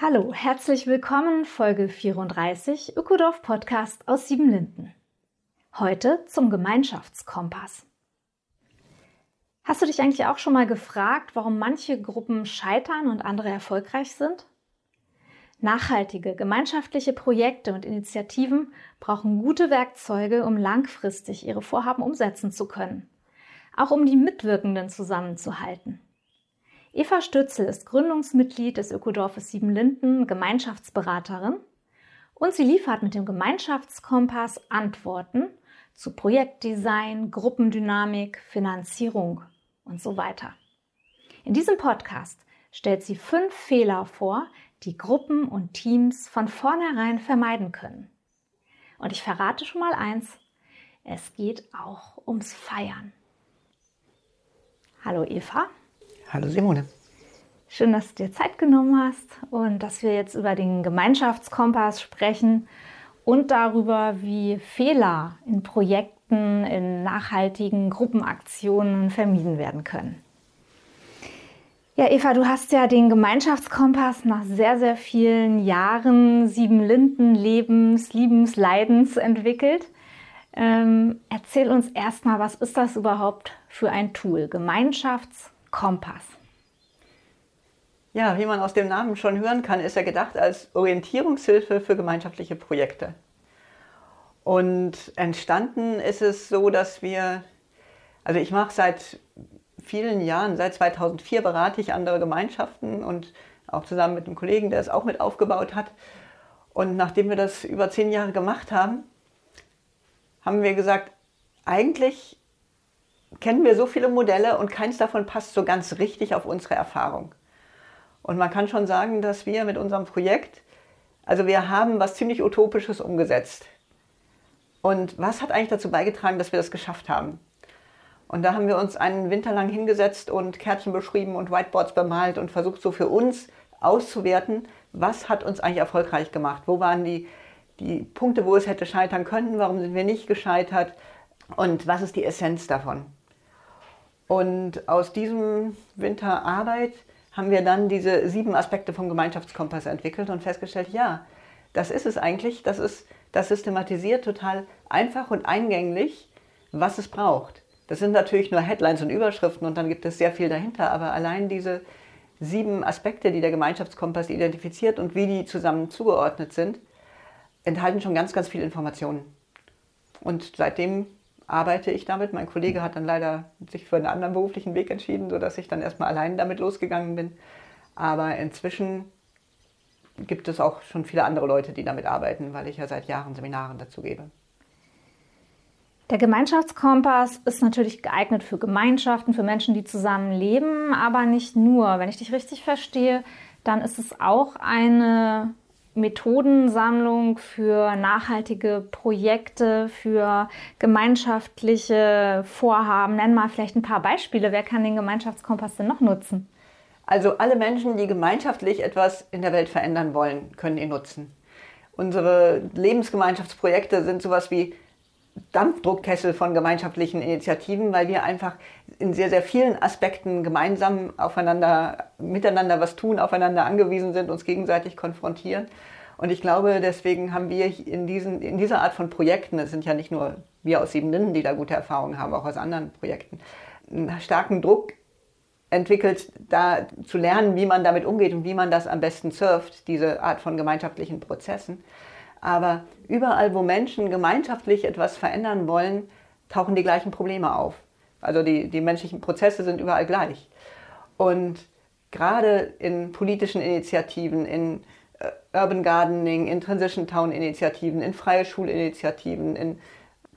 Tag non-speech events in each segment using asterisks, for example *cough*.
Hallo, herzlich willkommen, Folge 34, Ökodorf Podcast aus Siebenlinden. Heute zum Gemeinschaftskompass. Hast du dich eigentlich auch schon mal gefragt, warum manche Gruppen scheitern und andere erfolgreich sind? Nachhaltige, gemeinschaftliche Projekte und Initiativen brauchen gute Werkzeuge, um langfristig ihre Vorhaben umsetzen zu können, auch um die Mitwirkenden zusammenzuhalten. Eva Stützel ist Gründungsmitglied des Ökodorfes Siebenlinden, Gemeinschaftsberaterin und sie liefert mit dem Gemeinschaftskompass Antworten zu Projektdesign, Gruppendynamik, Finanzierung und so weiter. In diesem Podcast stellt sie fünf Fehler vor, die Gruppen und Teams von vornherein vermeiden können. Und ich verrate schon mal eins, es geht auch ums Feiern. Hallo Eva. Hallo Simone. Schön, dass du dir Zeit genommen hast und dass wir jetzt über den Gemeinschaftskompass sprechen und darüber, wie Fehler in Projekten, in nachhaltigen Gruppenaktionen vermieden werden können. Ja, Eva, du hast ja den Gemeinschaftskompass nach sehr, sehr vielen Jahren sieben Linden Lebens, Liebens, Leidens entwickelt. Ähm, erzähl uns erstmal, was ist das überhaupt für ein Tool? Gemeinschaftskompass. Ja, wie man aus dem Namen schon hören kann, ist er gedacht als Orientierungshilfe für gemeinschaftliche Projekte. Und entstanden ist es so, dass wir, also ich mache seit vielen Jahren, seit 2004 berate ich andere Gemeinschaften und auch zusammen mit einem Kollegen, der es auch mit aufgebaut hat. Und nachdem wir das über zehn Jahre gemacht haben, haben wir gesagt, eigentlich kennen wir so viele Modelle und keins davon passt so ganz richtig auf unsere Erfahrung. Und man kann schon sagen, dass wir mit unserem Projekt, also wir haben was ziemlich Utopisches umgesetzt. Und was hat eigentlich dazu beigetragen, dass wir das geschafft haben? Und da haben wir uns einen Winter lang hingesetzt und Kärtchen beschrieben und Whiteboards bemalt und versucht so für uns auszuwerten, was hat uns eigentlich erfolgreich gemacht? Wo waren die, die Punkte, wo es hätte scheitern können? Warum sind wir nicht gescheitert? Und was ist die Essenz davon? Und aus diesem Winter Arbeit haben wir dann diese sieben Aspekte vom Gemeinschaftskompass entwickelt und festgestellt, ja, das ist es eigentlich. Das ist das systematisiert total einfach und eingänglich, was es braucht. Das sind natürlich nur Headlines und Überschriften und dann gibt es sehr viel dahinter, aber allein diese sieben Aspekte, die der Gemeinschaftskompass identifiziert und wie die zusammen zugeordnet sind, enthalten schon ganz, ganz viel Informationen. Und seitdem arbeite ich damit. Mein Kollege hat dann leider sich für einen anderen beruflichen Weg entschieden, sodass ich dann erstmal allein damit losgegangen bin. Aber inzwischen gibt es auch schon viele andere Leute, die damit arbeiten, weil ich ja seit Jahren Seminaren dazu gebe. Der Gemeinschaftskompass ist natürlich geeignet für Gemeinschaften, für Menschen, die zusammen leben, aber nicht nur. Wenn ich dich richtig verstehe, dann ist es auch eine Methodensammlung für nachhaltige Projekte, für gemeinschaftliche Vorhaben. Nenn mal vielleicht ein paar Beispiele. Wer kann den Gemeinschaftskompass denn noch nutzen? Also alle Menschen, die gemeinschaftlich etwas in der Welt verändern wollen, können ihn nutzen. Unsere Lebensgemeinschaftsprojekte sind sowas wie Dampfdruckkessel von gemeinschaftlichen Initiativen, weil wir einfach in sehr, sehr vielen Aspekten gemeinsam aufeinander, miteinander was tun, aufeinander angewiesen sind, uns gegenseitig konfrontieren. Und ich glaube, deswegen haben wir in, diesen, in dieser Art von Projekten, es sind ja nicht nur wir aus Siebenlinden, die da gute Erfahrungen haben, auch aus anderen Projekten, einen starken Druck entwickelt, da zu lernen, wie man damit umgeht und wie man das am besten surft, diese Art von gemeinschaftlichen Prozessen. Aber überall, wo Menschen gemeinschaftlich etwas verändern wollen, tauchen die gleichen Probleme auf. Also die, die menschlichen Prozesse sind überall gleich. Und gerade in politischen Initiativen, in äh, Urban Gardening, in Transition Town Initiativen, in freie Schulinitiativen, in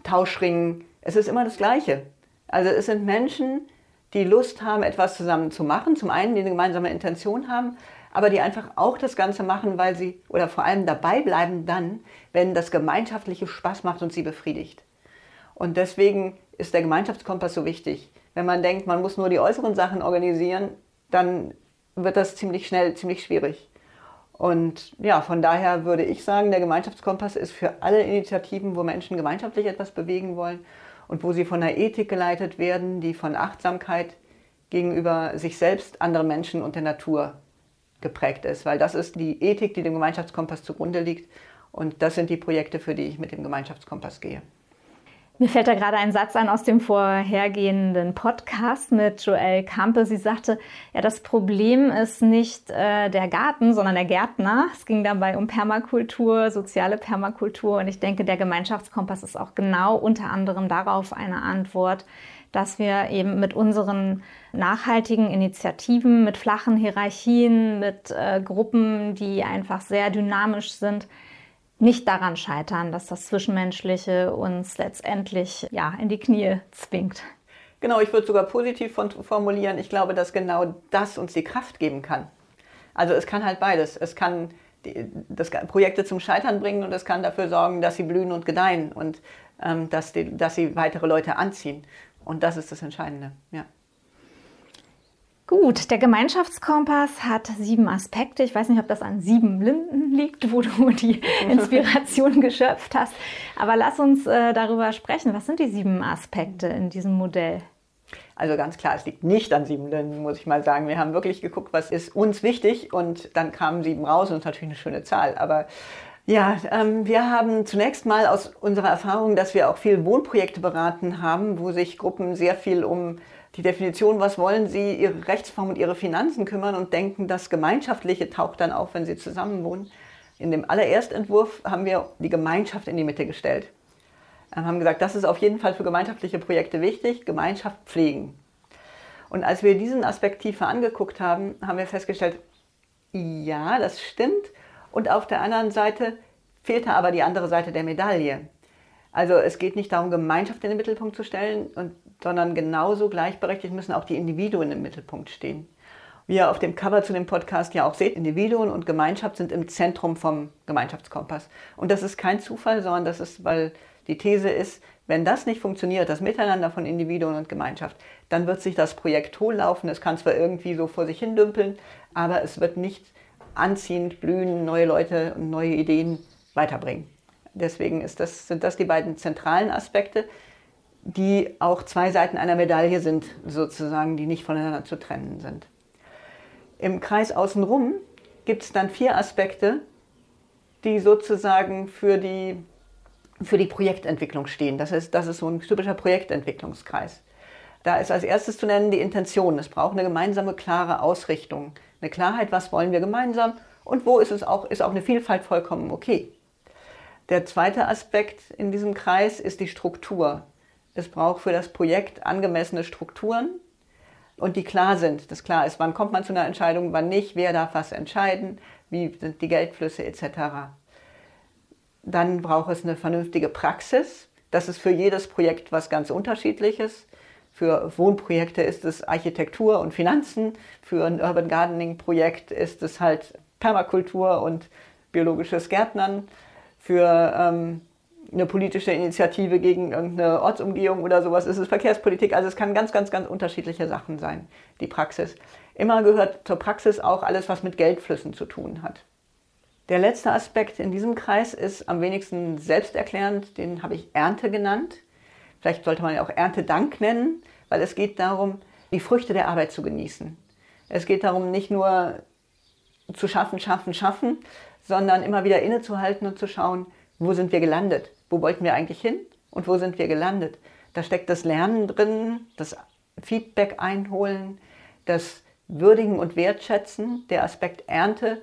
Tauschringen, es ist immer das Gleiche. Also es sind Menschen, die Lust haben, etwas zusammen zu machen. Zum einen, die eine gemeinsame Intention haben, aber die einfach auch das Ganze machen, weil sie oder vor allem dabei bleiben dann, wenn das Gemeinschaftliche Spaß macht und sie befriedigt. Und deswegen ist der Gemeinschaftskompass so wichtig. Wenn man denkt, man muss nur die äußeren Sachen organisieren, dann wird das ziemlich schnell ziemlich schwierig. Und ja, von daher würde ich sagen, der Gemeinschaftskompass ist für alle Initiativen, wo Menschen gemeinschaftlich etwas bewegen wollen und wo sie von der Ethik geleitet werden, die von Achtsamkeit gegenüber sich selbst, anderen Menschen und der Natur geprägt ist. Weil das ist die Ethik, die dem Gemeinschaftskompass zugrunde liegt. Und das sind die Projekte, für die ich mit dem Gemeinschaftskompass gehe. Mir fällt da gerade ein Satz ein aus dem vorhergehenden Podcast mit Joelle Kampe. Sie sagte, ja, das Problem ist nicht äh, der Garten, sondern der Gärtner. Es ging dabei um Permakultur, soziale Permakultur. Und ich denke, der Gemeinschaftskompass ist auch genau unter anderem darauf eine Antwort, dass wir eben mit unseren nachhaltigen Initiativen, mit flachen Hierarchien, mit äh, Gruppen, die einfach sehr dynamisch sind, nicht daran scheitern, dass das Zwischenmenschliche uns letztendlich ja, in die Knie zwingt. Genau, ich würde sogar positiv formulieren. Ich glaube, dass genau das uns die Kraft geben kann. Also es kann halt beides. Es kann die, das Projekte zum Scheitern bringen und es kann dafür sorgen, dass sie blühen und gedeihen und ähm, dass, die, dass sie weitere Leute anziehen. Und das ist das Entscheidende. Ja. Gut, der Gemeinschaftskompass hat sieben Aspekte. Ich weiß nicht, ob das an sieben Linden liegt, wo du die *laughs* Inspiration geschöpft hast. Aber lass uns äh, darüber sprechen. Was sind die sieben Aspekte in diesem Modell? Also ganz klar, es liegt nicht an sieben Linden, muss ich mal sagen. Wir haben wirklich geguckt, was ist uns wichtig und dann kamen sieben raus und das ist natürlich eine schöne Zahl. Aber ja, ähm, wir haben zunächst mal aus unserer Erfahrung, dass wir auch viel Wohnprojekte beraten haben, wo sich Gruppen sehr viel um die Definition, was wollen Sie, Ihre Rechtsform und Ihre Finanzen kümmern und denken, das Gemeinschaftliche taucht dann auf, wenn Sie zusammenwohnen. In dem allererstentwurf haben wir die Gemeinschaft in die Mitte gestellt. Wir haben gesagt, das ist auf jeden Fall für gemeinschaftliche Projekte wichtig, Gemeinschaft pflegen. Und als wir diesen Aspekt tiefer angeguckt haben, haben wir festgestellt, ja, das stimmt. Und auf der anderen Seite fehlte aber die andere Seite der Medaille. Also es geht nicht darum, Gemeinschaft in den Mittelpunkt zu stellen, und, sondern genauso gleichberechtigt müssen auch die Individuen im Mittelpunkt stehen. Wie ihr auf dem Cover zu dem Podcast ja auch seht, Individuen und Gemeinschaft sind im Zentrum vom Gemeinschaftskompass. Und das ist kein Zufall, sondern das ist, weil die These ist, wenn das nicht funktioniert, das Miteinander von Individuen und Gemeinschaft, dann wird sich das Projekt hohllaufen. Es kann zwar irgendwie so vor sich hin dümpeln, aber es wird nicht anziehend blühen, neue Leute und neue Ideen weiterbringen. Deswegen das, sind das die beiden zentralen Aspekte, die auch zwei Seiten einer Medaille sind, sozusagen, die nicht voneinander zu trennen sind. Im Kreis außenrum gibt es dann vier Aspekte, die sozusagen für die, für die Projektentwicklung stehen. Das ist, das ist so ein typischer Projektentwicklungskreis. Da ist als erstes zu nennen die Intention. Es braucht eine gemeinsame, klare Ausrichtung. Eine Klarheit, was wollen wir gemeinsam und wo ist es auch, ist auch eine Vielfalt vollkommen okay. Der zweite Aspekt in diesem Kreis ist die Struktur. Es braucht für das Projekt angemessene Strukturen und die klar sind. Das klar ist, wann kommt man zu einer Entscheidung, wann nicht, wer darf was entscheiden, wie sind die Geldflüsse etc. Dann braucht es eine vernünftige Praxis. Das ist für jedes Projekt was ganz unterschiedliches. Für Wohnprojekte ist es Architektur und Finanzen. Für ein Urban Gardening Projekt ist es halt Permakultur und biologisches Gärtnern für ähm, eine politische Initiative gegen irgendeine Ortsumgehung oder sowas ist es Verkehrspolitik. Also es kann ganz, ganz, ganz unterschiedliche Sachen sein, die Praxis. Immer gehört zur Praxis auch alles, was mit Geldflüssen zu tun hat. Der letzte Aspekt in diesem Kreis ist am wenigsten selbsterklärend, den habe ich Ernte genannt. Vielleicht sollte man ja auch Erntedank nennen, weil es geht darum, die Früchte der Arbeit zu genießen. Es geht darum, nicht nur zu schaffen, schaffen, schaffen, sondern immer wieder innezuhalten und zu schauen, wo sind wir gelandet? Wo wollten wir eigentlich hin und wo sind wir gelandet? Da steckt das Lernen drin, das Feedback einholen, das Würdigen und Wertschätzen. Der Aspekt Ernte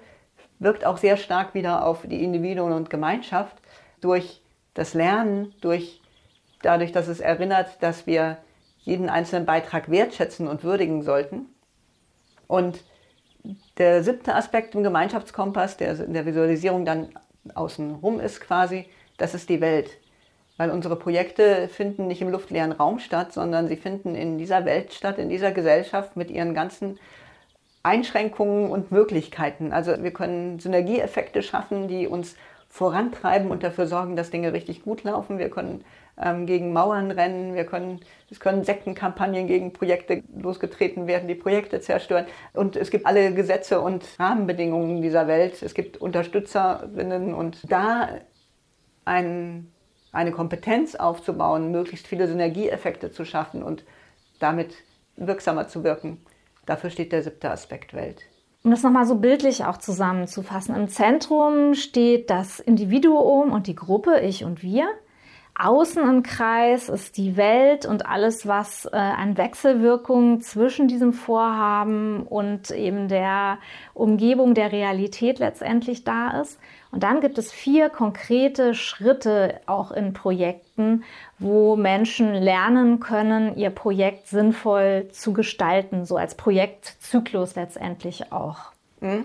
wirkt auch sehr stark wieder auf die Individuen und Gemeinschaft durch das Lernen, durch, dadurch, dass es erinnert, dass wir jeden einzelnen Beitrag wertschätzen und würdigen sollten. Und der siebte Aspekt im Gemeinschaftskompass, der in der Visualisierung dann außen rum ist quasi, das ist die Welt. Weil unsere Projekte finden nicht im luftleeren Raum statt, sondern sie finden in dieser Welt statt, in dieser Gesellschaft mit ihren ganzen Einschränkungen und Möglichkeiten. Also wir können Synergieeffekte schaffen, die uns vorantreiben und dafür sorgen, dass Dinge richtig gut laufen. Wir können ähm, gegen Mauern rennen, wir können, es können Sektenkampagnen gegen Projekte losgetreten werden, die Projekte zerstören. Und es gibt alle Gesetze und Rahmenbedingungen dieser Welt. Es gibt Unterstützerinnen und da ein eine Kompetenz aufzubauen, möglichst viele Synergieeffekte zu schaffen und damit wirksamer zu wirken. Dafür steht der siebte Aspekt Welt. Um das nochmal so bildlich auch zusammenzufassen, im Zentrum steht das Individuum und die Gruppe, ich und wir. Außen im Kreis ist die Welt und alles, was äh, an Wechselwirkungen zwischen diesem Vorhaben und eben der Umgebung der Realität letztendlich da ist. Und dann gibt es vier konkrete Schritte auch in Projekten, wo Menschen lernen können, ihr Projekt sinnvoll zu gestalten, so als Projektzyklus letztendlich auch. Mhm.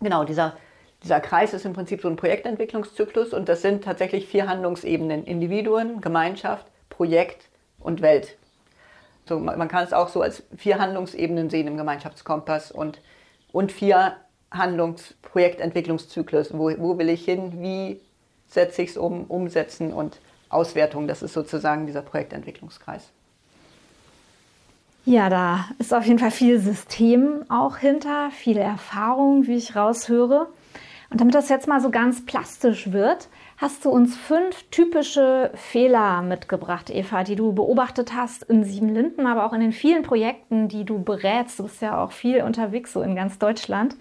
Genau, dieser dieser Kreis ist im Prinzip so ein Projektentwicklungszyklus und das sind tatsächlich vier Handlungsebenen. Individuen, Gemeinschaft, Projekt und Welt. So, man kann es auch so als vier Handlungsebenen sehen im Gemeinschaftskompass und, und vier Handlungsprojektentwicklungszyklus. Wo, wo will ich hin? Wie setze ich es um? Umsetzen und Auswertung. Das ist sozusagen dieser Projektentwicklungskreis. Ja, da ist auf jeden Fall viel System auch hinter, viel Erfahrung, wie ich raushöre. Und damit das jetzt mal so ganz plastisch wird, hast du uns fünf typische Fehler mitgebracht, Eva, die du beobachtet hast in Sieben Linden, aber auch in den vielen Projekten, die du berätst. Du bist ja auch viel unterwegs, so in ganz Deutschland.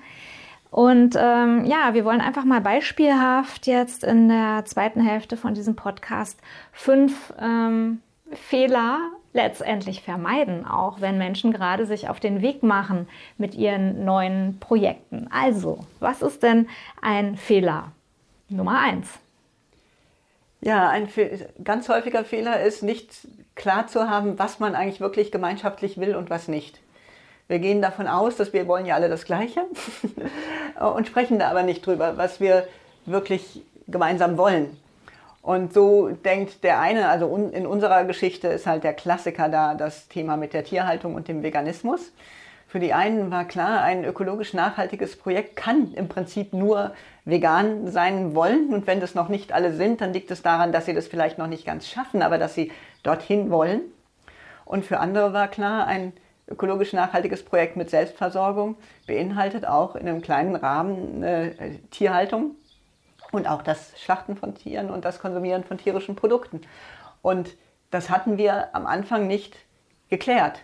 Und ähm, ja, wir wollen einfach mal beispielhaft jetzt in der zweiten Hälfte von diesem Podcast fünf ähm, Fehler letztendlich vermeiden, auch wenn Menschen gerade sich auf den Weg machen mit ihren neuen Projekten. Also, was ist denn ein Fehler? Nummer eins. Ja, ein ganz häufiger Fehler ist, nicht klar zu haben, was man eigentlich wirklich gemeinschaftlich will und was nicht. Wir gehen davon aus, dass wir wollen ja alle das Gleiche *laughs* und sprechen da aber nicht drüber, was wir wirklich gemeinsam wollen. Und so denkt der eine, also in unserer Geschichte ist halt der Klassiker da das Thema mit der Tierhaltung und dem Veganismus. Für die einen war klar, ein ökologisch nachhaltiges Projekt kann im Prinzip nur vegan sein wollen. Und wenn das noch nicht alle sind, dann liegt es daran, dass sie das vielleicht noch nicht ganz schaffen, aber dass sie dorthin wollen. Und für andere war klar, ein ökologisch nachhaltiges Projekt mit Selbstversorgung beinhaltet auch in einem kleinen Rahmen äh, Tierhaltung und auch das Schlachten von Tieren und das Konsumieren von tierischen Produkten. Und das hatten wir am Anfang nicht geklärt.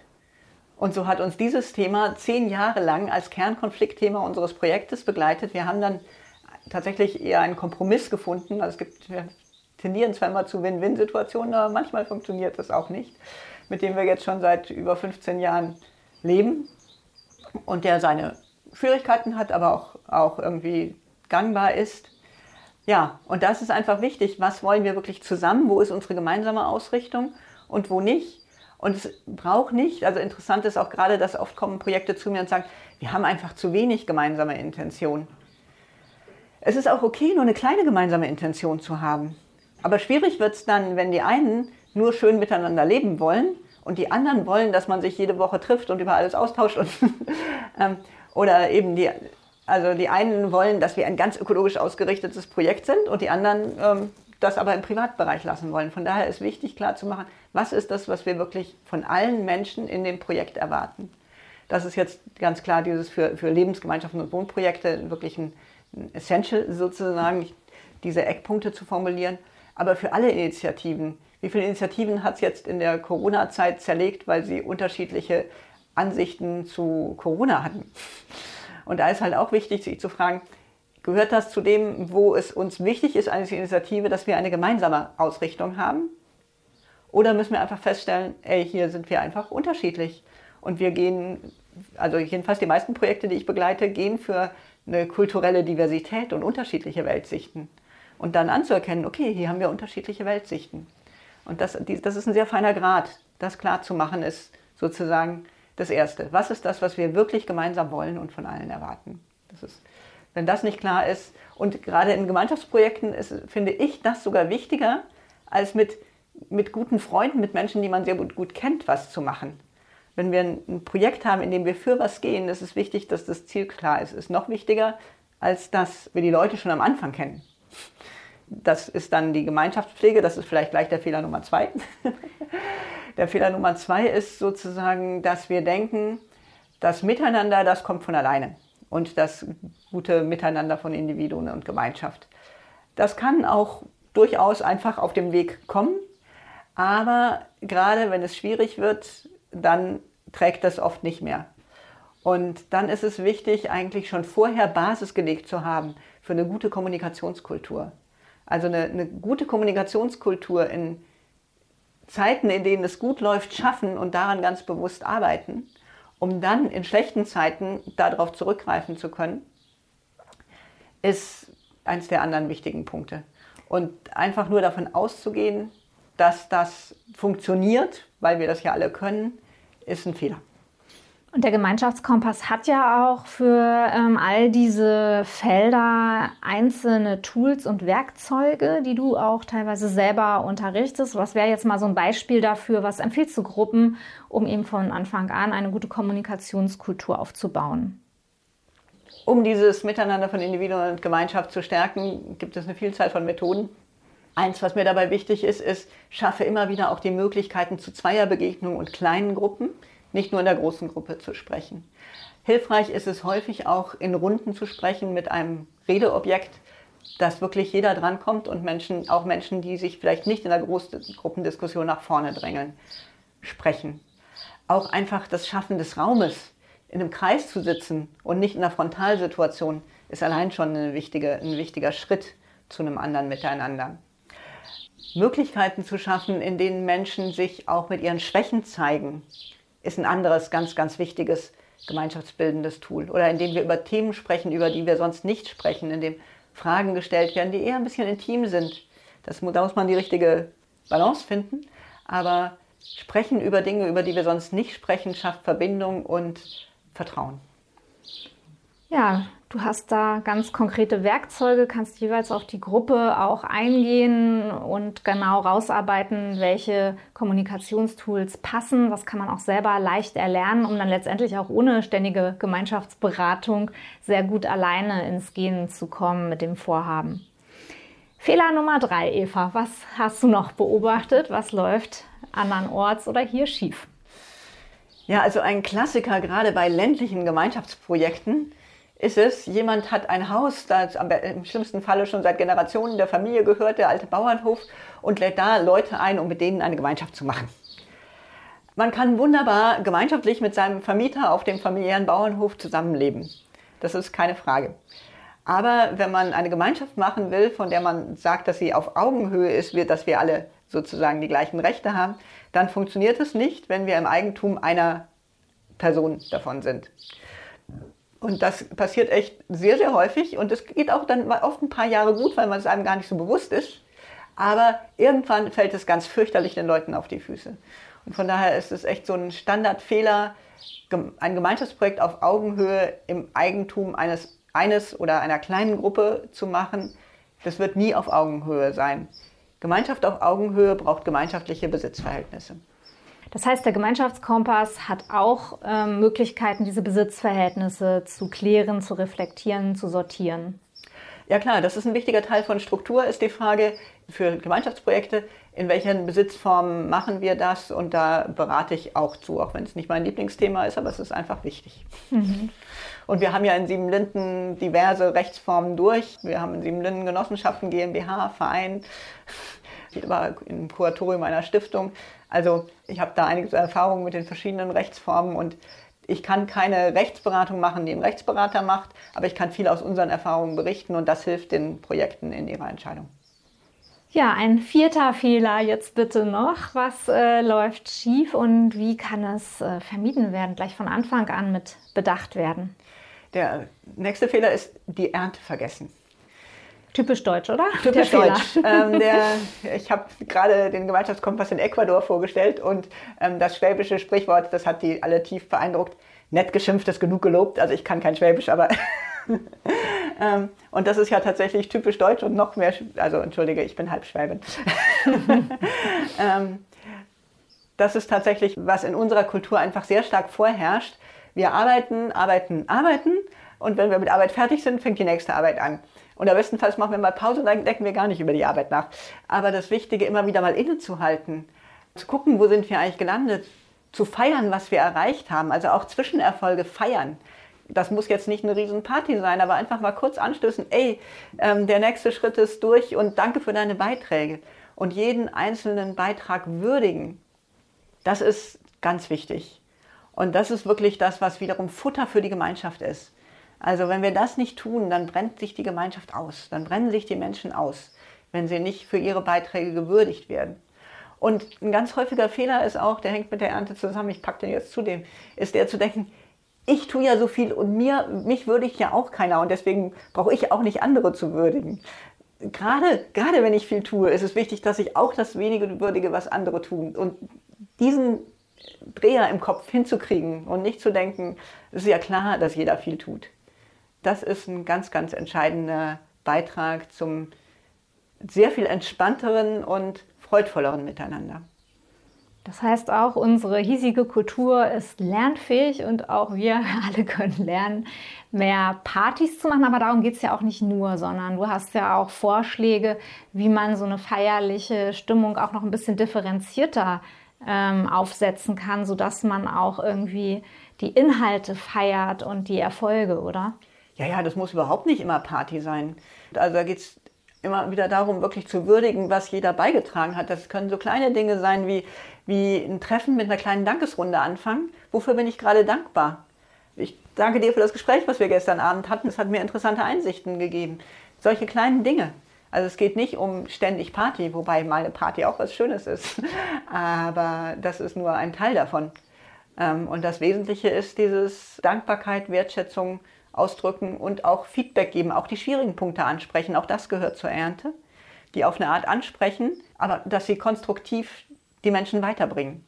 Und so hat uns dieses Thema zehn Jahre lang als Kernkonfliktthema unseres Projektes begleitet. Wir haben dann tatsächlich eher einen Kompromiss gefunden. Also es gibt, wir tendieren zwar immer zu Win-Win-Situationen, aber manchmal funktioniert das auch nicht, mit dem wir jetzt schon seit über 15 Jahren leben und der seine Schwierigkeiten hat, aber auch, auch irgendwie gangbar ist. Ja, und das ist einfach wichtig. Was wollen wir wirklich zusammen? Wo ist unsere gemeinsame Ausrichtung und wo nicht? Und es braucht nicht, also interessant ist auch gerade, dass oft kommen Projekte zu mir und sagen, wir haben einfach zu wenig gemeinsame Intention. Es ist auch okay, nur eine kleine gemeinsame Intention zu haben. Aber schwierig wird es dann, wenn die einen nur schön miteinander leben wollen und die anderen wollen, dass man sich jede Woche trifft und über alles austauscht. Und, *laughs* ähm, oder eben die also die einen wollen, dass wir ein ganz ökologisch ausgerichtetes Projekt sind und die anderen ähm, das aber im Privatbereich lassen wollen. Von daher ist wichtig klarzumachen, was ist das, was wir wirklich von allen Menschen in dem Projekt erwarten. Das ist jetzt ganz klar dieses für, für Lebensgemeinschaften und Wohnprojekte wirklich ein, ein Essential sozusagen, diese Eckpunkte zu formulieren. Aber für alle Initiativen, wie viele Initiativen hat es jetzt in der Corona-Zeit zerlegt, weil sie unterschiedliche Ansichten zu Corona hatten? Und da ist halt auch wichtig, sich zu fragen, gehört das zu dem, wo es uns wichtig ist als Initiative, dass wir eine gemeinsame Ausrichtung haben? Oder müssen wir einfach feststellen, ey, hier sind wir einfach unterschiedlich. Und wir gehen, also jedenfalls die meisten Projekte, die ich begleite, gehen für eine kulturelle Diversität und unterschiedliche Weltsichten. Und dann anzuerkennen, okay, hier haben wir unterschiedliche Weltsichten. Und das, das ist ein sehr feiner Grad. Das klar zu machen ist sozusagen das Erste. Was ist das, was wir wirklich gemeinsam wollen und von allen erwarten? Das ist, wenn das nicht klar ist, und gerade in Gemeinschaftsprojekten ist, finde ich das sogar wichtiger als mit, mit guten Freunden, mit Menschen, die man sehr gut, gut kennt, was zu machen. Wenn wir ein, ein Projekt haben, in dem wir für was gehen, ist es wichtig, dass das Ziel klar ist. Ist noch wichtiger, als dass wir die Leute schon am Anfang kennen. Das ist dann die Gemeinschaftspflege, das ist vielleicht gleich der Fehler Nummer zwei. *laughs* Der Fehler Nummer zwei ist sozusagen, dass wir denken, das Miteinander, das kommt von alleine und das gute Miteinander von Individuen und Gemeinschaft. Das kann auch durchaus einfach auf dem Weg kommen, aber gerade wenn es schwierig wird, dann trägt das oft nicht mehr. Und dann ist es wichtig, eigentlich schon vorher Basis gelegt zu haben für eine gute Kommunikationskultur. Also eine, eine gute Kommunikationskultur in Zeiten, in denen es gut läuft, schaffen und daran ganz bewusst arbeiten, um dann in schlechten Zeiten darauf zurückgreifen zu können, ist eins der anderen wichtigen Punkte. Und einfach nur davon auszugehen, dass das funktioniert, weil wir das ja alle können, ist ein Fehler. Und der Gemeinschaftskompass hat ja auch für ähm, all diese Felder einzelne Tools und Werkzeuge, die du auch teilweise selber unterrichtest. Was wäre jetzt mal so ein Beispiel dafür? Was empfiehlst du Gruppen, um eben von Anfang an eine gute Kommunikationskultur aufzubauen? Um dieses Miteinander von Individuum und Gemeinschaft zu stärken, gibt es eine Vielzahl von Methoden. Eins, was mir dabei wichtig ist, ist, schaffe immer wieder auch die Möglichkeiten zu Zweierbegegnungen und kleinen Gruppen nicht nur in der großen Gruppe zu sprechen. Hilfreich ist es häufig auch in Runden zu sprechen mit einem Redeobjekt, dass wirklich jeder drankommt und Menschen, auch Menschen, die sich vielleicht nicht in der Großgruppendiskussion nach vorne drängeln, sprechen. Auch einfach das Schaffen des Raumes, in einem Kreis zu sitzen und nicht in einer Frontalsituation, ist allein schon eine wichtige, ein wichtiger Schritt zu einem anderen Miteinander. Möglichkeiten zu schaffen, in denen Menschen sich auch mit ihren Schwächen zeigen, ist ein anderes ganz, ganz wichtiges gemeinschaftsbildendes Tool. Oder indem wir über Themen sprechen, über die wir sonst nicht sprechen, indem Fragen gestellt werden, die eher ein bisschen intim sind. Das, da muss man die richtige Balance finden. Aber sprechen über Dinge, über die wir sonst nicht sprechen, schafft Verbindung und Vertrauen. Ja, Du hast da ganz konkrete Werkzeuge, kannst jeweils auf die Gruppe auch eingehen und genau rausarbeiten, welche Kommunikationstools passen. Was kann man auch selber leicht erlernen, um dann letztendlich auch ohne ständige Gemeinschaftsberatung sehr gut alleine ins Gehen zu kommen mit dem Vorhaben. Fehler Nummer drei, Eva. Was hast du noch beobachtet? Was läuft andernorts oder hier schief? Ja, also ein Klassiker gerade bei ländlichen Gemeinschaftsprojekten ist es, jemand hat ein Haus, das im schlimmsten Falle schon seit Generationen der Familie gehört, der alte Bauernhof, und lädt da Leute ein, um mit denen eine Gemeinschaft zu machen. Man kann wunderbar gemeinschaftlich mit seinem Vermieter auf dem familiären Bauernhof zusammenleben. Das ist keine Frage. Aber wenn man eine Gemeinschaft machen will, von der man sagt, dass sie auf Augenhöhe ist, dass wir alle sozusagen die gleichen Rechte haben, dann funktioniert es nicht, wenn wir im Eigentum einer Person davon sind. Und das passiert echt sehr, sehr häufig. Und es geht auch dann oft ein paar Jahre gut, weil man es einem gar nicht so bewusst ist. Aber irgendwann fällt es ganz fürchterlich den Leuten auf die Füße. Und von daher ist es echt so ein Standardfehler, ein Gemeinschaftsprojekt auf Augenhöhe im Eigentum eines, eines oder einer kleinen Gruppe zu machen. Das wird nie auf Augenhöhe sein. Gemeinschaft auf Augenhöhe braucht gemeinschaftliche Besitzverhältnisse. Das heißt, der Gemeinschaftskompass hat auch ähm, Möglichkeiten, diese Besitzverhältnisse zu klären, zu reflektieren, zu sortieren. Ja klar, das ist ein wichtiger Teil von Struktur, ist die Frage für Gemeinschaftsprojekte, in welchen Besitzformen machen wir das? Und da berate ich auch zu, auch wenn es nicht mein Lieblingsthema ist, aber es ist einfach wichtig. Mhm. Und wir haben ja in Siebenlinden diverse Rechtsformen durch. Wir haben in Siebenlinden Genossenschaften, GmbH, Verein, war im Kuratorium einer Stiftung. Also ich habe da einige Erfahrungen mit den verschiedenen Rechtsformen und ich kann keine Rechtsberatung machen, die ein Rechtsberater macht, aber ich kann viel aus unseren Erfahrungen berichten und das hilft den Projekten in ihrer Entscheidung. Ja, ein vierter Fehler jetzt bitte noch. Was äh, läuft schief und wie kann es äh, vermieden werden, gleich von Anfang an mit bedacht werden? Der nächste Fehler ist die Ernte vergessen. Typisch deutsch, oder? Typisch der deutsch. Ähm, der, ich habe gerade den Gemeinschaftskompass in Ecuador vorgestellt und ähm, das schwäbische Sprichwort, das hat die alle tief beeindruckt. Nett geschimpft ist genug gelobt. Also ich kann kein Schwäbisch, aber *laughs* ähm, und das ist ja tatsächlich typisch deutsch und noch mehr, also entschuldige, ich bin halb Schwäbin. *laughs* ähm, das ist tatsächlich, was in unserer Kultur einfach sehr stark vorherrscht. Wir arbeiten, arbeiten, arbeiten und wenn wir mit Arbeit fertig sind, fängt die nächste Arbeit an. Und am bestenfalls machen wir mal Pause und dann denken wir gar nicht über die Arbeit nach. Aber das Wichtige, immer wieder mal innezuhalten, zu gucken, wo sind wir eigentlich gelandet, zu feiern, was wir erreicht haben, also auch Zwischenerfolge feiern. Das muss jetzt nicht eine Riesenparty sein, aber einfach mal kurz anstößen, ey, ähm, der nächste Schritt ist durch und danke für deine Beiträge. Und jeden einzelnen Beitrag würdigen. Das ist ganz wichtig. Und das ist wirklich das, was wiederum Futter für die Gemeinschaft ist. Also wenn wir das nicht tun, dann brennt sich die Gemeinschaft aus, dann brennen sich die Menschen aus, wenn sie nicht für ihre Beiträge gewürdigt werden. Und ein ganz häufiger Fehler ist auch, der hängt mit der Ernte zusammen, ich packe den jetzt zu dem, ist der zu denken, ich tue ja so viel und mir, mich würdigt ja auch keiner und deswegen brauche ich auch nicht andere zu würdigen. Gerade, gerade wenn ich viel tue, ist es wichtig, dass ich auch das wenige würdige, was andere tun. Und diesen Dreher im Kopf hinzukriegen und nicht zu denken, es ist ja klar, dass jeder viel tut. Das ist ein ganz, ganz entscheidender Beitrag zum sehr viel entspannteren und freudvolleren Miteinander. Das heißt auch, unsere hiesige Kultur ist lernfähig und auch wir *laughs* alle können lernen, mehr Partys zu machen. Aber darum geht es ja auch nicht nur, sondern du hast ja auch Vorschläge, wie man so eine feierliche Stimmung auch noch ein bisschen differenzierter ähm, aufsetzen kann, sodass man auch irgendwie die Inhalte feiert und die Erfolge, oder? Ja, ja, das muss überhaupt nicht immer Party sein. Also da geht es immer wieder darum, wirklich zu würdigen, was jeder beigetragen hat. Das können so kleine Dinge sein wie, wie ein Treffen mit einer kleinen Dankesrunde anfangen. Wofür bin ich gerade dankbar? Ich danke dir für das Gespräch, was wir gestern Abend hatten. Es hat mir interessante Einsichten gegeben. Solche kleinen Dinge. Also es geht nicht um ständig Party, wobei meine Party auch was Schönes ist. *laughs* Aber das ist nur ein Teil davon. Ähm, und das Wesentliche ist dieses Dankbarkeit, Wertschätzung ausdrücken und auch Feedback geben, auch die schwierigen Punkte ansprechen. Auch das gehört zur Ernte, die auf eine Art ansprechen, aber dass sie konstruktiv die Menschen weiterbringen.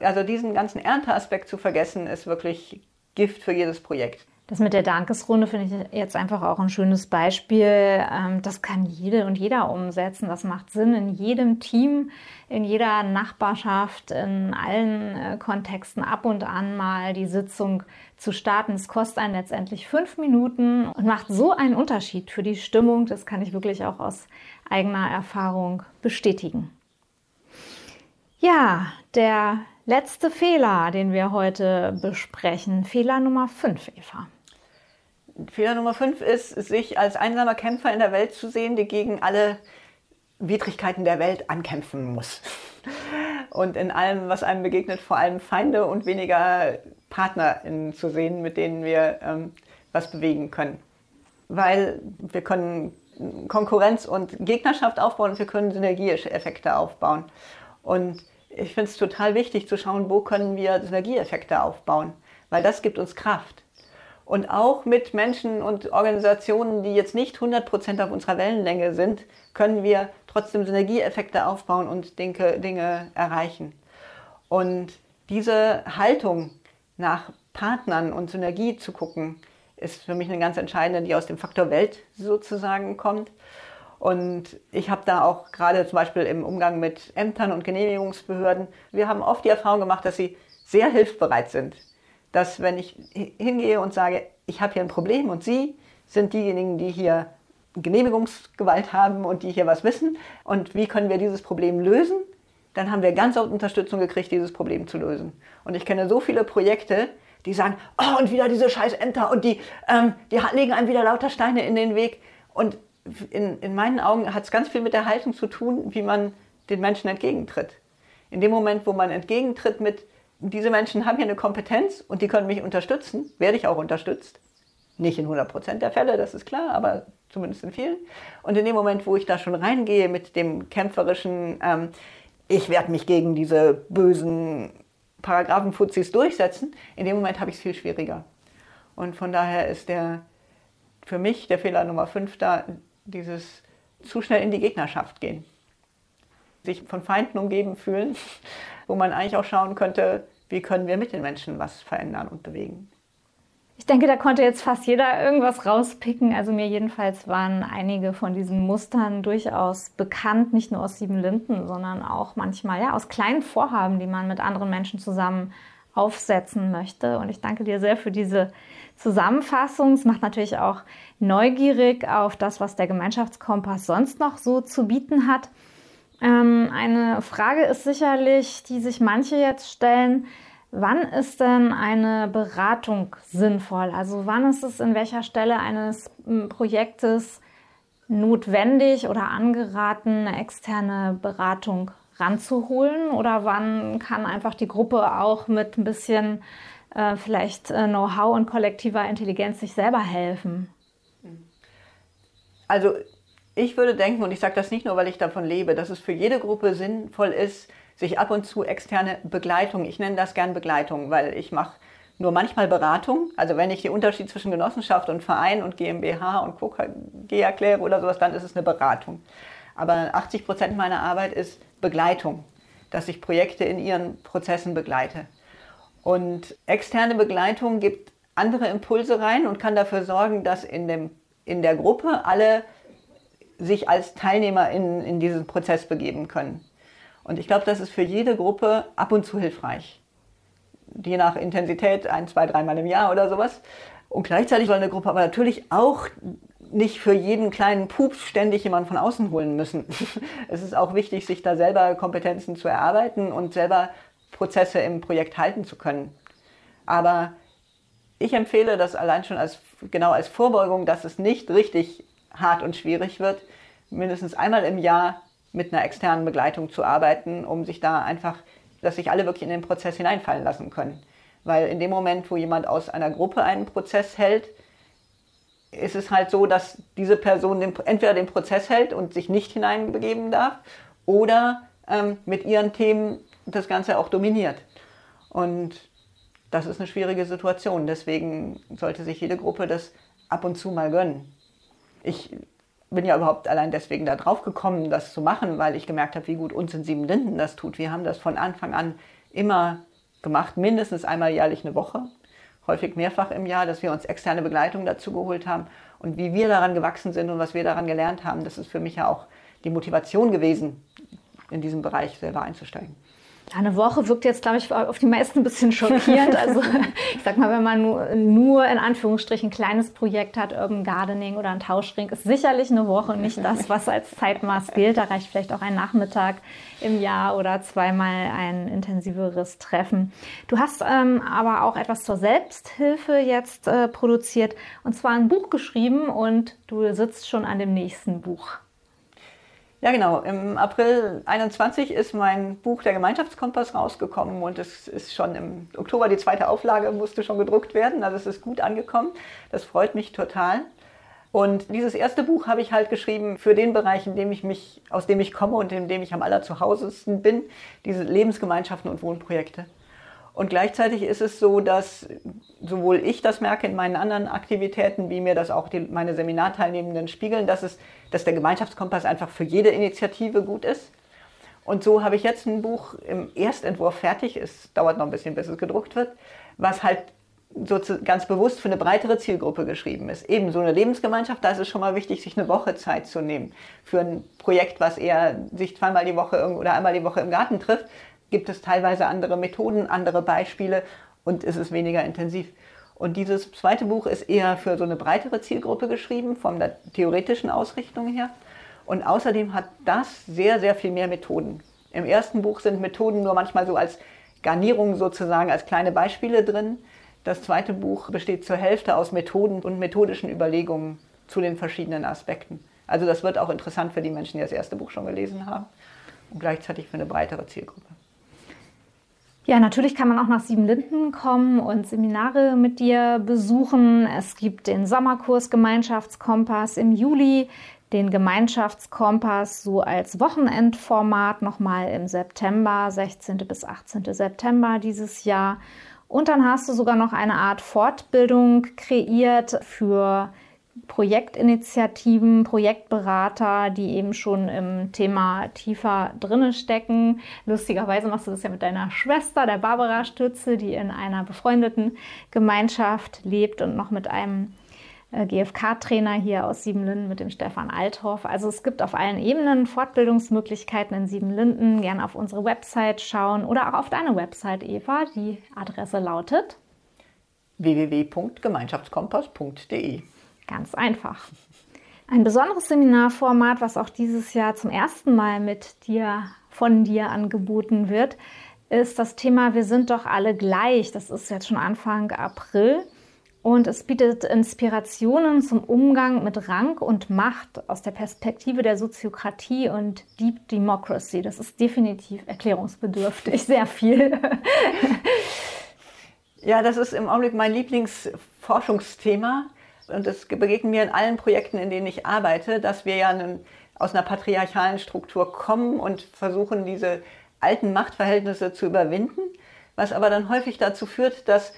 Also diesen ganzen Ernteaspekt zu vergessen, ist wirklich Gift für jedes Projekt. Das mit der Dankesrunde finde ich jetzt einfach auch ein schönes Beispiel. Ähm, das kann jede und jeder umsetzen. Das macht Sinn in jedem Team, in jeder Nachbarschaft, in allen äh, Kontexten ab und an mal die Sitzung zu starten. Es kostet einen letztendlich fünf Minuten und macht so einen Unterschied für die Stimmung. Das kann ich wirklich auch aus eigener Erfahrung bestätigen. Ja, der letzte Fehler, den wir heute besprechen. Fehler Nummer 5, Eva. Fehler Nummer 5 ist, sich als einsamer Kämpfer in der Welt zu sehen, der gegen alle Widrigkeiten der Welt ankämpfen muss. Und in allem, was einem begegnet, vor allem Feinde und weniger Partner zu sehen, mit denen wir ähm, was bewegen können. Weil wir können Konkurrenz und Gegnerschaft aufbauen und wir können Synergieeffekte aufbauen. Und ich finde es total wichtig zu schauen, wo können wir Synergieeffekte aufbauen, weil das gibt uns Kraft. Und auch mit Menschen und Organisationen, die jetzt nicht 100% auf unserer Wellenlänge sind, können wir trotzdem Synergieeffekte aufbauen und Dinge, Dinge erreichen. Und diese Haltung nach Partnern und Synergie zu gucken, ist für mich eine ganz entscheidende, die aus dem Faktor Welt sozusagen kommt. Und ich habe da auch gerade zum Beispiel im Umgang mit Ämtern und Genehmigungsbehörden, wir haben oft die Erfahrung gemacht, dass sie sehr hilfsbereit sind. Dass wenn ich hingehe und sage, ich habe hier ein Problem und Sie sind diejenigen, die hier Genehmigungsgewalt haben und die hier was wissen und wie können wir dieses Problem lösen, dann haben wir ganz oft Unterstützung gekriegt, dieses Problem zu lösen. Und ich kenne so viele Projekte, die sagen, oh, und wieder diese scheiß Ämter und die, ähm, die legen einem wieder lauter Steine in den Weg. Und in, in meinen Augen hat es ganz viel mit der Haltung zu tun, wie man den Menschen entgegentritt. In dem Moment, wo man entgegentritt mit, diese Menschen haben hier eine Kompetenz und die können mich unterstützen, werde ich auch unterstützt. Nicht in 100 Prozent der Fälle, das ist klar, aber zumindest in vielen. Und in dem Moment, wo ich da schon reingehe mit dem kämpferischen, ähm, ich werde mich gegen diese bösen Paragraphenfuzis durchsetzen, in dem Moment habe ich es viel schwieriger. Und von daher ist der für mich der Fehler Nummer 5 da, dieses zu schnell in die Gegnerschaft gehen. Sich von Feinden umgeben fühlen, *laughs* wo man eigentlich auch schauen könnte, wie können wir mit den Menschen was verändern und bewegen. Ich denke, da konnte jetzt fast jeder irgendwas rauspicken. Also mir jedenfalls waren einige von diesen Mustern durchaus bekannt, nicht nur aus Sieben Linden, sondern auch manchmal ja aus kleinen Vorhaben, die man mit anderen Menschen zusammen aufsetzen möchte. Und ich danke dir sehr für diese Zusammenfassung. Es macht natürlich auch neugierig auf das, was der Gemeinschaftskompass sonst noch so zu bieten hat. Ähm, eine Frage ist sicherlich, die sich manche jetzt stellen, Wann ist denn eine Beratung sinnvoll? Also wann ist es in welcher Stelle eines Projektes notwendig oder angeraten, eine externe Beratung ranzuholen? Oder wann kann einfach die Gruppe auch mit ein bisschen äh, vielleicht äh, Know-how und kollektiver Intelligenz sich selber helfen? Also ich würde denken, und ich sage das nicht nur, weil ich davon lebe, dass es für jede Gruppe sinnvoll ist, sich ab und zu externe Begleitung, ich nenne das gern Begleitung, weil ich mache nur manchmal Beratung. Also wenn ich den Unterschied zwischen Genossenschaft und Verein und GmbH und KG erkläre oder sowas, dann ist es eine Beratung. Aber 80 Prozent meiner Arbeit ist Begleitung, dass ich Projekte in ihren Prozessen begleite. Und externe Begleitung gibt andere Impulse rein und kann dafür sorgen, dass in, dem, in der Gruppe alle sich als Teilnehmer in, in diesen Prozess begeben können. Und ich glaube, das ist für jede Gruppe ab und zu hilfreich. Je nach Intensität, ein, zwei, dreimal im Jahr oder sowas. Und gleichzeitig soll eine Gruppe aber natürlich auch nicht für jeden kleinen Pups ständig jemanden von außen holen müssen. *laughs* es ist auch wichtig, sich da selber Kompetenzen zu erarbeiten und selber Prozesse im Projekt halten zu können. Aber ich empfehle das allein schon als, genau als Vorbeugung, dass es nicht richtig hart und schwierig wird, mindestens einmal im Jahr mit einer externen Begleitung zu arbeiten, um sich da einfach, dass sich alle wirklich in den Prozess hineinfallen lassen können. Weil in dem Moment, wo jemand aus einer Gruppe einen Prozess hält, ist es halt so, dass diese Person den, entweder den Prozess hält und sich nicht hineinbegeben darf oder ähm, mit ihren Themen das Ganze auch dominiert. Und das ist eine schwierige Situation. Deswegen sollte sich jede Gruppe das ab und zu mal gönnen. Ich bin ja überhaupt allein deswegen da drauf gekommen, das zu machen, weil ich gemerkt habe, wie gut uns in Sieben Linden das tut. Wir haben das von Anfang an immer gemacht, mindestens einmal jährlich eine Woche, häufig mehrfach im Jahr, dass wir uns externe Begleitung dazu geholt haben. Und wie wir daran gewachsen sind und was wir daran gelernt haben, das ist für mich ja auch die Motivation gewesen, in diesem Bereich selber einzusteigen. Eine Woche wirkt jetzt, glaube ich, auf die meisten ein bisschen schockierend. Also *laughs* ich sag mal, wenn man nur, nur in Anführungsstrichen ein kleines Projekt hat, Urban Gardening oder ein Tauschring, ist sicherlich eine Woche nicht das, was als Zeitmaß gilt. Da reicht vielleicht auch ein Nachmittag im Jahr oder zweimal ein intensiveres Treffen. Du hast ähm, aber auch etwas zur Selbsthilfe jetzt äh, produziert und zwar ein Buch geschrieben und du sitzt schon an dem nächsten Buch. Ja, genau. Im April 21 ist mein Buch Der Gemeinschaftskompass rausgekommen und es ist schon im Oktober die zweite Auflage, musste schon gedruckt werden. Also es ist gut angekommen. Das freut mich total. Und dieses erste Buch habe ich halt geschrieben für den Bereich, in dem ich mich, aus dem ich komme und in dem ich am allerzuhausesten bin, diese Lebensgemeinschaften und Wohnprojekte. Und gleichzeitig ist es so, dass sowohl ich das merke in meinen anderen Aktivitäten, wie mir das auch die, meine Seminarteilnehmenden spiegeln, dass, es, dass der Gemeinschaftskompass einfach für jede Initiative gut ist. Und so habe ich jetzt ein Buch im Erstentwurf fertig. Es dauert noch ein bisschen, bis es gedruckt wird, was halt so ganz bewusst für eine breitere Zielgruppe geschrieben ist. Eben so eine Lebensgemeinschaft, da ist es schon mal wichtig, sich eine Woche Zeit zu nehmen. Für ein Projekt, was eher sich zweimal die Woche oder einmal die Woche im Garten trifft, gibt es teilweise andere Methoden, andere Beispiele und es ist weniger intensiv. Und dieses zweite Buch ist eher für so eine breitere Zielgruppe geschrieben, von der theoretischen Ausrichtung her. Und außerdem hat das sehr, sehr viel mehr Methoden. Im ersten Buch sind Methoden nur manchmal so als Garnierung sozusagen, als kleine Beispiele drin. Das zweite Buch besteht zur Hälfte aus Methoden und methodischen Überlegungen zu den verschiedenen Aspekten. Also das wird auch interessant für die Menschen, die das erste Buch schon gelesen haben und gleichzeitig für eine breitere Zielgruppe. Ja, natürlich kann man auch nach Siebenlinden kommen und Seminare mit dir besuchen. Es gibt den Sommerkurs Gemeinschaftskompass im Juli, den Gemeinschaftskompass so als Wochenendformat nochmal im September, 16. bis 18. September dieses Jahr. Und dann hast du sogar noch eine Art Fortbildung kreiert für Projektinitiativen, Projektberater, die eben schon im Thema tiefer drinne stecken. Lustigerweise machst du das ja mit deiner Schwester, der Barbara Stütze, die in einer befreundeten Gemeinschaft lebt und noch mit einem äh, GFK-Trainer hier aus Siebenlinden mit dem Stefan Althoff. Also es gibt auf allen Ebenen Fortbildungsmöglichkeiten in Siebenlinden. Gerne auf unsere Website schauen oder auch auf deine Website, Eva. Die Adresse lautet www.gemeinschaftskompass.de. Ganz einfach. Ein besonderes Seminarformat, was auch dieses Jahr zum ersten Mal mit dir, von dir angeboten wird, ist das Thema Wir sind doch alle gleich. Das ist jetzt schon Anfang April. Und es bietet Inspirationen zum Umgang mit Rang und Macht aus der Perspektive der Soziokratie und Deep Democracy. Das ist definitiv erklärungsbedürftig, sehr viel. *laughs* ja, das ist im Augenblick mein Lieblingsforschungsthema. Und es begegnet mir in allen Projekten, in denen ich arbeite, dass wir ja einen, aus einer patriarchalen Struktur kommen und versuchen, diese alten Machtverhältnisse zu überwinden, was aber dann häufig dazu führt, dass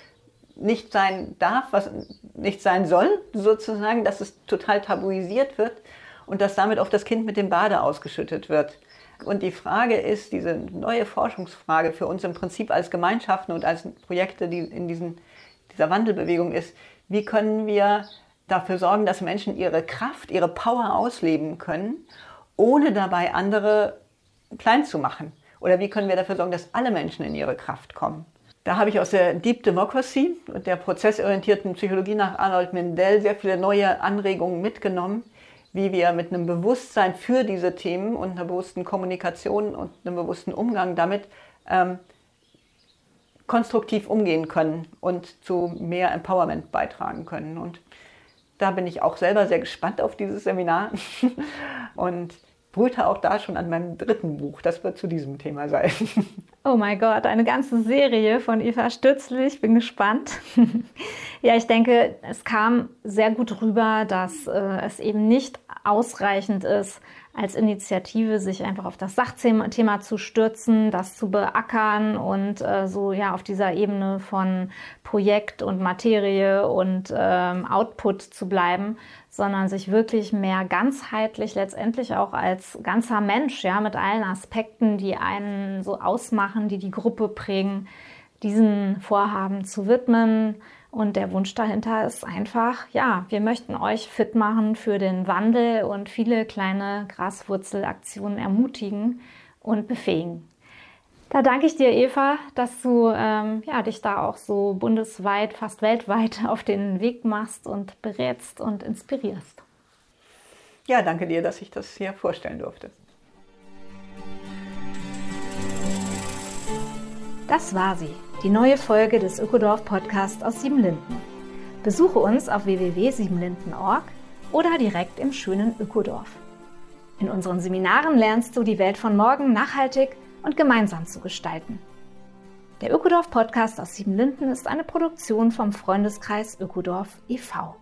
nicht sein darf, was nicht sein soll, sozusagen, dass es total tabuisiert wird und dass damit auf das Kind mit dem Bade ausgeschüttet wird. Und die Frage ist, diese neue Forschungsfrage für uns im Prinzip als Gemeinschaften und als Projekte, die in diesen, dieser Wandelbewegung ist, wie können wir dafür sorgen, dass Menschen ihre Kraft, ihre Power ausleben können, ohne dabei andere klein zu machen? Oder wie können wir dafür sorgen, dass alle Menschen in ihre Kraft kommen? Da habe ich aus der Deep Democracy und der prozessorientierten Psychologie nach Arnold Mindell sehr viele neue Anregungen mitgenommen, wie wir mit einem Bewusstsein für diese Themen und einer bewussten Kommunikation und einem bewussten Umgang damit ähm, konstruktiv umgehen können und zu mehr Empowerment beitragen können. Und da bin ich auch selber sehr gespannt auf dieses Seminar *laughs* und brüte auch da schon an meinem dritten Buch. Das wird zu diesem Thema sein. *laughs* Oh mein Gott, eine ganze Serie von Eva Stützli. Ich bin gespannt. *laughs* ja, ich denke, es kam sehr gut rüber, dass äh, es eben nicht ausreichend ist, als Initiative sich einfach auf das Sachthema zu stürzen, das zu beackern und äh, so ja auf dieser Ebene von Projekt und Materie und ähm, Output zu bleiben, sondern sich wirklich mehr ganzheitlich letztendlich auch als ganzer Mensch, ja, mit allen Aspekten, die einen so ausmachen, die die Gruppe prägen, diesen Vorhaben zu widmen. Und der Wunsch dahinter ist einfach, ja, wir möchten euch fit machen für den Wandel und viele kleine Graswurzelaktionen ermutigen und befähigen. Da danke ich dir, Eva, dass du ähm, ja, dich da auch so bundesweit, fast weltweit auf den Weg machst und berätst und inspirierst. Ja, danke dir, dass ich das hier vorstellen durfte. Das war sie, die neue Folge des Ökodorf Podcasts aus Siebenlinden. Besuche uns auf www.siebenlinden.org oder direkt im schönen Ökodorf. In unseren Seminaren lernst du die Welt von morgen nachhaltig und gemeinsam zu gestalten. Der Ökodorf Podcast aus Siebenlinden ist eine Produktion vom Freundeskreis Ökodorf e.V.